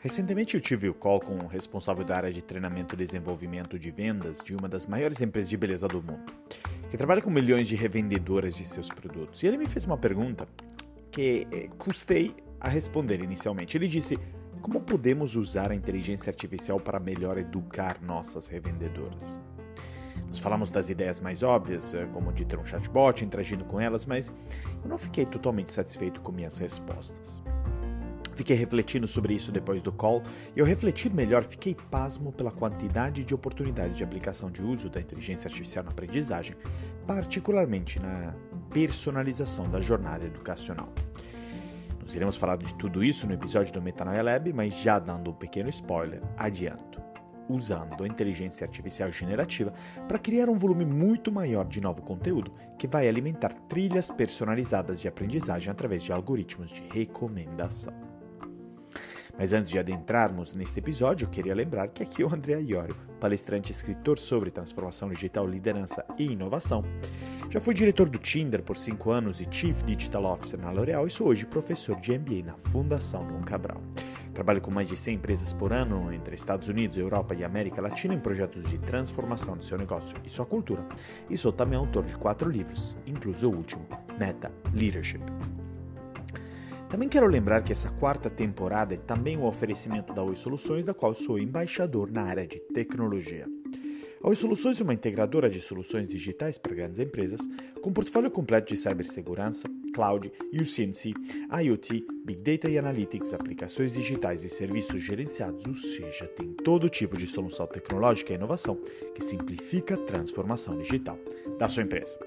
Recentemente eu tive o call com o responsável da área de treinamento e desenvolvimento de vendas de uma das maiores empresas de beleza do mundo, que trabalha com milhões de revendedoras de seus produtos. E ele me fez uma pergunta que eh, custei a responder inicialmente. Ele disse: Como podemos usar a inteligência artificial para melhor educar nossas revendedoras? Nós falamos das ideias mais óbvias, eh, como de ter um chatbot interagindo com elas, mas eu não fiquei totalmente satisfeito com minhas respostas. Fiquei refletindo sobre isso depois do call e, ao refletir melhor, fiquei pasmo pela quantidade de oportunidades de aplicação de uso da inteligência artificial na aprendizagem, particularmente na personalização da jornada educacional. Nós iremos falar de tudo isso no episódio do Metanoia Lab, mas já dando um pequeno spoiler, adianto. Usando a inteligência artificial generativa para criar um volume muito maior de novo conteúdo que vai alimentar trilhas personalizadas de aprendizagem através de algoritmos de recomendação. Mas antes de adentrarmos neste episódio, eu queria lembrar que aqui é o André Iorio, palestrante e escritor sobre transformação digital, liderança e inovação. Já fui diretor do Tinder por 5 anos e Chief Digital Officer na L'Oréal e sou hoje professor de MBA na Fundação Dom Cabral. Trabalho com mais de 100 empresas por ano entre Estados Unidos, Europa e América Latina em projetos de transformação do seu negócio e sua cultura. E sou também autor de quatro livros, incluso o último, Meta Leadership. Também quero lembrar que essa quarta temporada é também um oferecimento da Oi Soluções, da qual sou embaixador na área de tecnologia. A Oi Soluções é uma integradora de soluções digitais para grandes empresas, com portfólio completo de cibersegurança, cloud, UCNC, IoT, Big Data e Analytics, aplicações digitais e serviços gerenciados, ou seja, tem todo tipo de solução tecnológica e inovação que simplifica a transformação digital da sua empresa.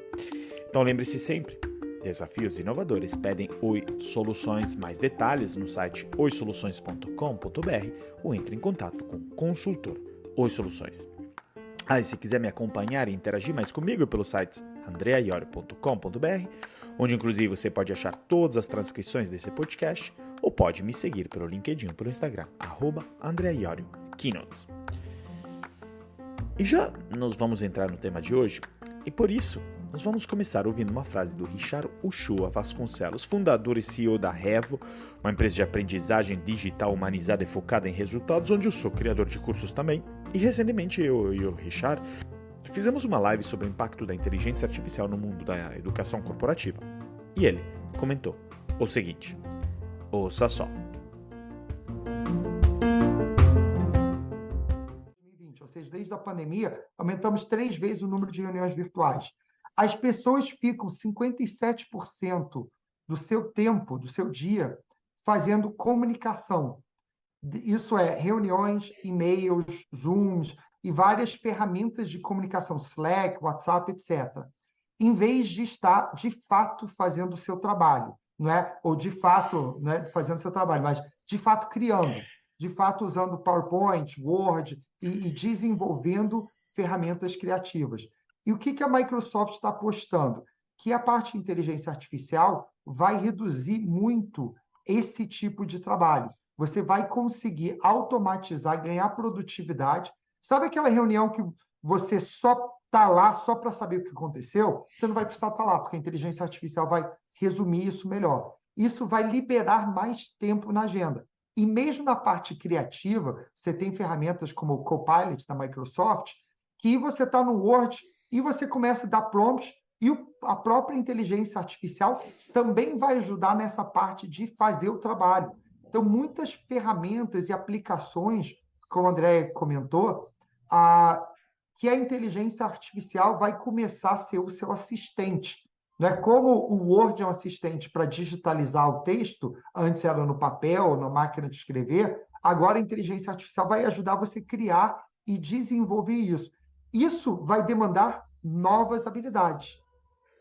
Então lembre-se sempre, Desafios inovadores pedem Oi Soluções. Mais detalhes no site oisoluções.com.br ou entre em contato com o consultor Oi Soluções. Ah, e se quiser me acompanhar e interagir mais comigo pelo site andreaiorio.com.br, onde inclusive você pode achar todas as transcrições desse podcast, ou pode me seguir pelo LinkedIn ou pelo Instagram, arroba Keynotes. E já nós vamos entrar no tema de hoje, e por isso nós vamos começar ouvindo uma frase do Richard Uchoa Vasconcelos, fundador e CEO da Revo, uma empresa de aprendizagem digital humanizada e focada em resultados, onde eu sou criador de cursos também. E recentemente eu e o Richard fizemos uma live sobre o impacto da inteligência artificial no mundo da educação corporativa. E ele comentou o seguinte: ouça só. Ou seja, desde a pandemia, aumentamos três vezes o número de reuniões virtuais. As pessoas ficam 57% do seu tempo, do seu dia, fazendo comunicação. Isso é reuniões, e-mails, Zooms e várias ferramentas de comunicação, Slack, WhatsApp, etc. Em vez de estar, de fato, fazendo o seu trabalho, não é? ou de fato não é fazendo seu trabalho, mas de fato criando, de fato usando PowerPoint, Word e, e desenvolvendo ferramentas criativas. E o que, que a Microsoft está apostando? Que a parte de inteligência artificial vai reduzir muito esse tipo de trabalho. Você vai conseguir automatizar, ganhar produtividade. Sabe aquela reunião que você só está lá só para saber o que aconteceu? Você não vai precisar estar tá lá, porque a inteligência artificial vai resumir isso melhor. Isso vai liberar mais tempo na agenda. E mesmo na parte criativa, você tem ferramentas como o Copilot da Microsoft, que você está no Word, e você começa a dar prompts e a própria inteligência artificial também vai ajudar nessa parte de fazer o trabalho. Então, muitas ferramentas e aplicações, como o André comentou, a, que a inteligência artificial vai começar a ser o seu assistente. Não é como o Word é um assistente para digitalizar o texto, antes era no papel, na máquina de escrever, agora a inteligência artificial vai ajudar você a criar e desenvolver isso. Isso vai demandar novas habilidades.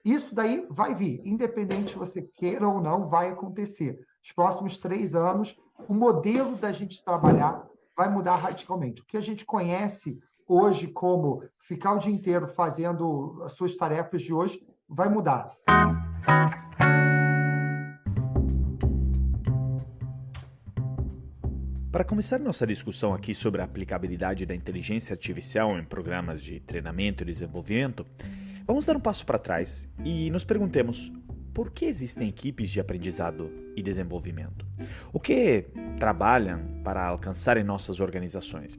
Isso daí vai vir, independente se você queira ou não, vai acontecer. Os próximos três anos, o modelo da gente trabalhar vai mudar radicalmente. O que a gente conhece hoje como ficar o dia inteiro fazendo as suas tarefas de hoje vai mudar. Para começar nossa discussão aqui sobre a aplicabilidade da inteligência artificial em programas de treinamento e desenvolvimento, vamos dar um passo para trás e nos perguntemos por que existem equipes de aprendizado e desenvolvimento? O que trabalham para alcançar em nossas organizações?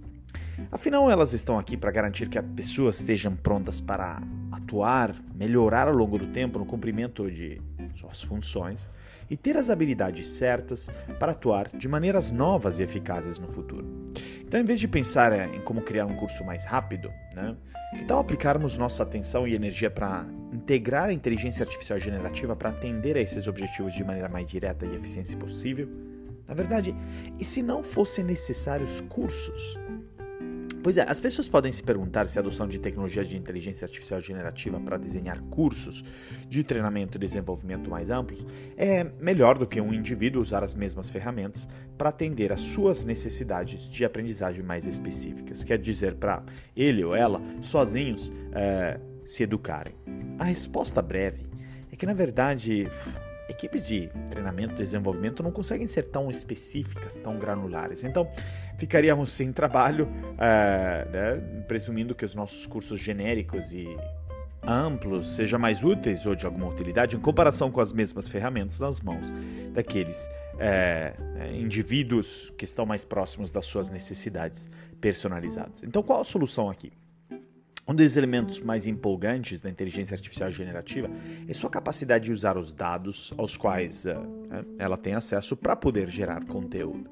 Afinal, elas estão aqui para garantir que as pessoas estejam prontas para atuar, melhorar ao longo do tempo no cumprimento de suas funções e ter as habilidades certas para atuar de maneiras novas e eficazes no futuro. Então, em vez de pensar eh, em como criar um curso mais rápido, né, que tal aplicarmos nossa atenção e energia para integrar a inteligência artificial generativa para atender a esses objetivos de maneira mais direta e eficiente possível? Na verdade, e se não fossem necessários cursos? Pois é, as pessoas podem se perguntar se a adoção de tecnologias de inteligência artificial generativa para desenhar cursos de treinamento e desenvolvimento mais amplos é melhor do que um indivíduo usar as mesmas ferramentas para atender às suas necessidades de aprendizagem mais específicas. Quer dizer, para ele ou ela, sozinhos, é, se educarem. A resposta breve é que, na verdade, equipes de treinamento e desenvolvimento não conseguem ser tão específicas, tão granulares. Então, ficaríamos sem trabalho, uh, né, presumindo que os nossos cursos genéricos e amplos sejam mais úteis ou de alguma utilidade em comparação com as mesmas ferramentas nas mãos daqueles é, indivíduos que estão mais próximos das suas necessidades personalizadas. Então, qual a solução aqui? Um dos elementos mais empolgantes da inteligência artificial generativa é sua capacidade de usar os dados aos quais uh, ela tem acesso para poder gerar conteúdo.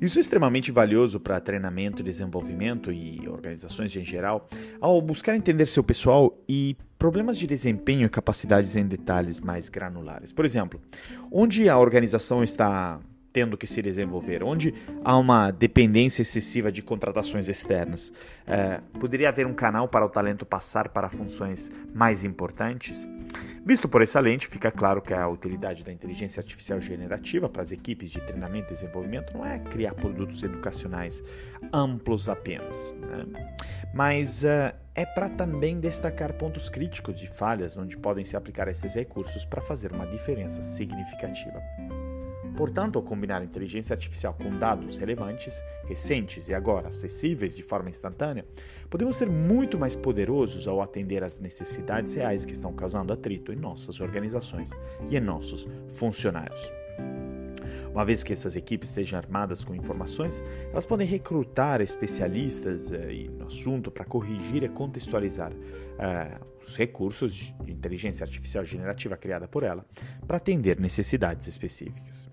Isso é extremamente valioso para treinamento, desenvolvimento e organizações em geral, ao buscar entender seu pessoal e problemas de desempenho e capacidades em detalhes mais granulares. Por exemplo, onde a organização está tendo que se desenvolver, onde há uma dependência excessiva de contratações externas. É, poderia haver um canal para o talento passar para funções mais importantes? Visto por essa lente, fica claro que a utilidade da inteligência artificial generativa para as equipes de treinamento e desenvolvimento não é criar produtos educacionais amplos apenas, né? mas uh, é para também destacar pontos críticos de falhas onde podem se aplicar esses recursos para fazer uma diferença significativa. Portanto, ao combinar inteligência artificial com dados relevantes, recentes e agora acessíveis de forma instantânea, podemos ser muito mais poderosos ao atender às necessidades reais que estão causando atrito em nossas organizações e em nossos funcionários. Uma vez que essas equipes estejam armadas com informações, elas podem recrutar especialistas eh, no assunto para corrigir e contextualizar eh, os recursos de inteligência artificial generativa criada por ela para atender necessidades específicas.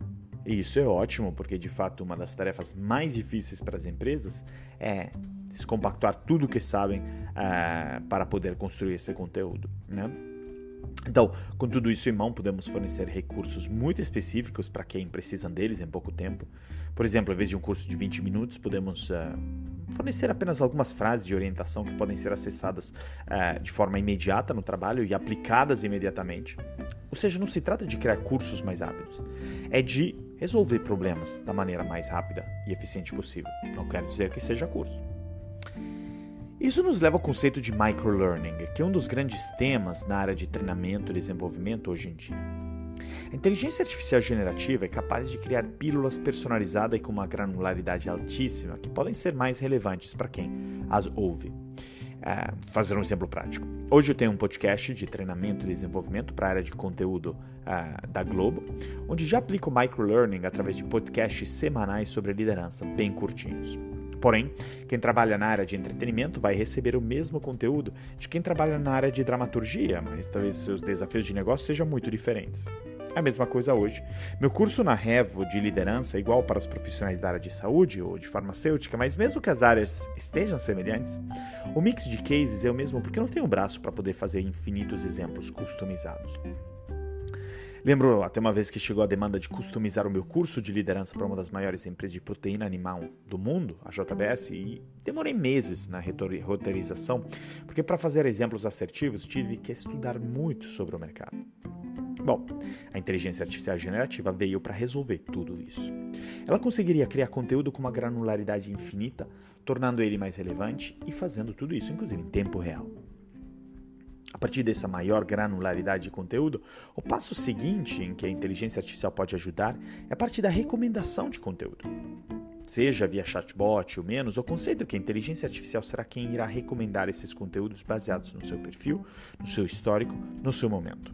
E isso é ótimo, porque de fato uma das tarefas mais difíceis para as empresas é descompactuar tudo o que sabem uh, para poder construir esse conteúdo. Né? Então, com tudo isso em mão, podemos fornecer recursos muito específicos para quem precisa deles em pouco tempo. Por exemplo, em vez de um curso de 20 minutos, podemos uh, fornecer apenas algumas frases de orientação que podem ser acessadas uh, de forma imediata no trabalho e aplicadas imediatamente. Ou seja, não se trata de criar cursos mais rápidos, é de resolver problemas da maneira mais rápida e eficiente possível. Não quero dizer que seja curso. Isso nos leva ao conceito de microlearning, que é um dos grandes temas na área de treinamento e desenvolvimento hoje em dia. A inteligência artificial generativa é capaz de criar pílulas personalizadas e com uma granularidade altíssima que podem ser mais relevantes para quem as ouve. Uh, fazer um exemplo prático. Hoje eu tenho um podcast de treinamento e desenvolvimento para a área de conteúdo uh, da Globo, onde já aplico microlearning através de podcasts semanais sobre liderança, bem curtinhos. Porém, quem trabalha na área de entretenimento vai receber o mesmo conteúdo de quem trabalha na área de dramaturgia, mas talvez seus desafios de negócio sejam muito diferentes. É a mesma coisa hoje. Meu curso na Revo de liderança é igual para os profissionais da área de saúde ou de farmacêutica, mas mesmo que as áreas estejam semelhantes, o mix de cases é o mesmo porque eu não tenho braço para poder fazer infinitos exemplos customizados. Lembro até uma vez que chegou a demanda de customizar o meu curso de liderança para uma das maiores empresas de proteína animal do mundo, a JBS, e demorei meses na roteirização, porque para fazer exemplos assertivos tive que estudar muito sobre o mercado. Bom, a inteligência artificial generativa veio para resolver tudo isso. Ela conseguiria criar conteúdo com uma granularidade infinita, tornando ele mais relevante e fazendo tudo isso, inclusive, em tempo real. A partir dessa maior granularidade de conteúdo, o passo seguinte em que a inteligência artificial pode ajudar é a partir da recomendação de conteúdo. Seja via chatbot ou menos, o conceito é que a inteligência artificial será quem irá recomendar esses conteúdos baseados no seu perfil, no seu histórico, no seu momento.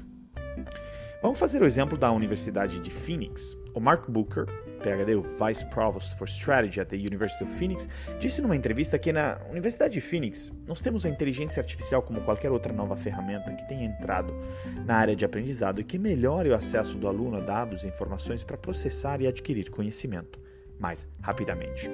Vamos fazer o exemplo da Universidade de Phoenix. O Mark Booker, PhD, o Vice Provost for Strategy at the University of Phoenix, disse numa entrevista que na Universidade de Phoenix nós temos a inteligência artificial como qualquer outra nova ferramenta que tenha entrado na área de aprendizado e que melhore o acesso do aluno a dados e informações para processar e adquirir conhecimento mais rapidamente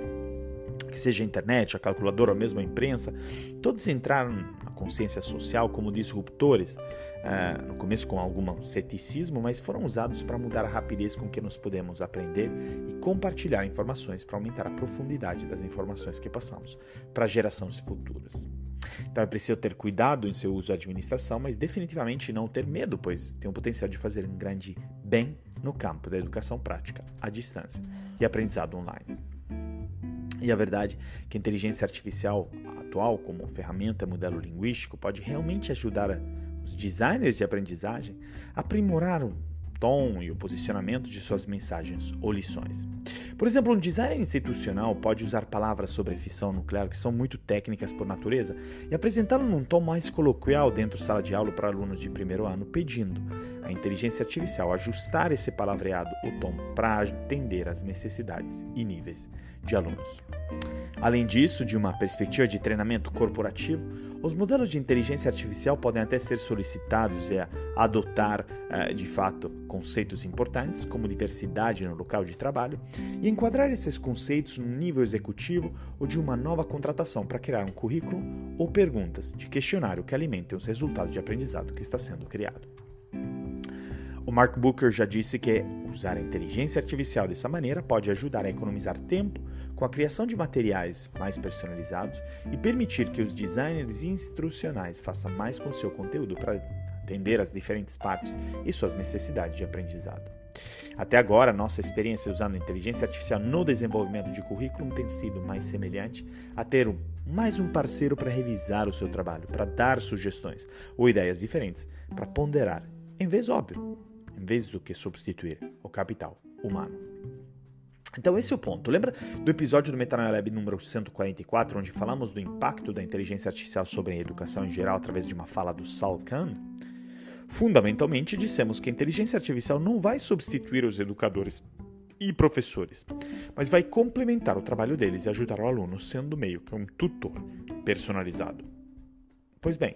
que seja a internet, a calculadora ou mesmo a imprensa, todos entraram na consciência social como disruptores, uh, no começo com algum ceticismo, mas foram usados para mudar a rapidez com que nós podemos aprender e compartilhar informações para aumentar a profundidade das informações que passamos para gerações futuras. Então é preciso ter cuidado em seu uso e administração, mas definitivamente não ter medo, pois tem o potencial de fazer um grande bem no campo da educação prática, à distância e aprendizado online. E a verdade é que a inteligência artificial atual, como ferramenta, modelo linguístico, pode realmente ajudar os designers de aprendizagem a aprimorar o tom e o posicionamento de suas mensagens ou lições. Por exemplo, um designer institucional pode usar palavras sobre fissão nuclear que são muito técnicas por natureza e apresentá-lo num tom mais coloquial dentro da sala de aula para alunos de primeiro ano, pedindo à inteligência artificial ajustar esse palavreado, o tom, para atender às necessidades e níveis de alunos. Além disso, de uma perspectiva de treinamento corporativo, os modelos de inteligência artificial podem até ser solicitados a adotar, eh, de fato, conceitos importantes como diversidade no local de trabalho e enquadrar esses conceitos no nível executivo ou de uma nova contratação para criar um currículo ou perguntas de questionário que alimentem os resultados de aprendizado que está sendo criado. O Mark Booker já disse que usar a inteligência artificial dessa maneira pode ajudar a economizar tempo com a criação de materiais mais personalizados e permitir que os designers instrucionais façam mais com seu conteúdo para atender às diferentes partes e suas necessidades de aprendizado. Até agora, nossa experiência usando inteligência artificial no desenvolvimento de currículo tem sido mais semelhante a ter mais um parceiro para revisar o seu trabalho, para dar sugestões ou ideias diferentes, para ponderar, em vez óbvio, em vez do que substituir o capital humano. Então esse é o ponto. Lembra do episódio do Metanoia Lab número 144, onde falamos do impacto da inteligência artificial sobre a educação em geral através de uma fala do Sal Khan? Fundamentalmente, dissemos que a inteligência artificial não vai substituir os educadores e professores, mas vai complementar o trabalho deles e ajudar o aluno, sendo meio que um tutor personalizado. Pois bem,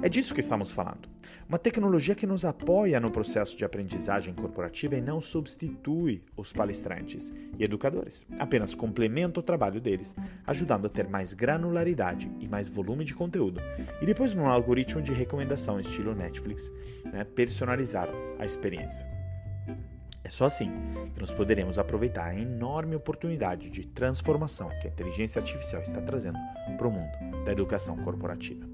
é disso que estamos falando. Uma tecnologia que nos apoia no processo de aprendizagem corporativa e não substitui os palestrantes e educadores, apenas complementa o trabalho deles, ajudando a ter mais granularidade e mais volume de conteúdo, e depois, num algoritmo de recomendação estilo Netflix, né, personalizar a experiência. É só assim que nós poderemos aproveitar a enorme oportunidade de transformação que a inteligência artificial está trazendo para o mundo da educação corporativa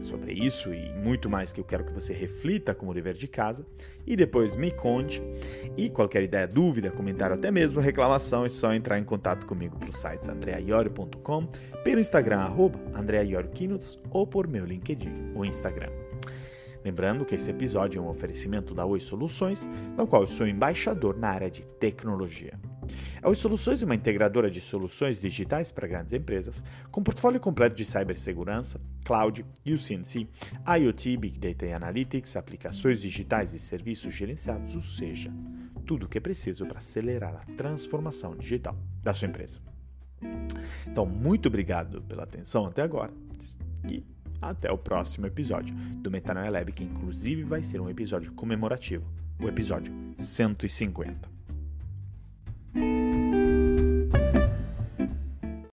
sobre isso e muito mais que eu quero que você reflita como dever de casa e depois me conte. E qualquer ideia, dúvida, comentário, até mesmo reclamação, é só entrar em contato comigo pelo site andreaiorio.com, pelo Instagram arroba ou por meu LinkedIn, o Instagram. Lembrando que esse episódio é um oferecimento da Oi Soluções, no qual eu sou embaixador na área de tecnologia. A Oi Soluções é uma integradora de soluções digitais para grandes empresas, com portfólio completo de cibersegurança, cloud, UCNC, IoT, Big Data e Analytics, aplicações digitais e serviços gerenciados, ou seja, tudo o que é preciso para acelerar a transformação digital da sua empresa. Então, muito obrigado pela atenção até agora e até o próximo episódio do Metanoia Lab, que inclusive vai ser um episódio comemorativo, o episódio 150. thank you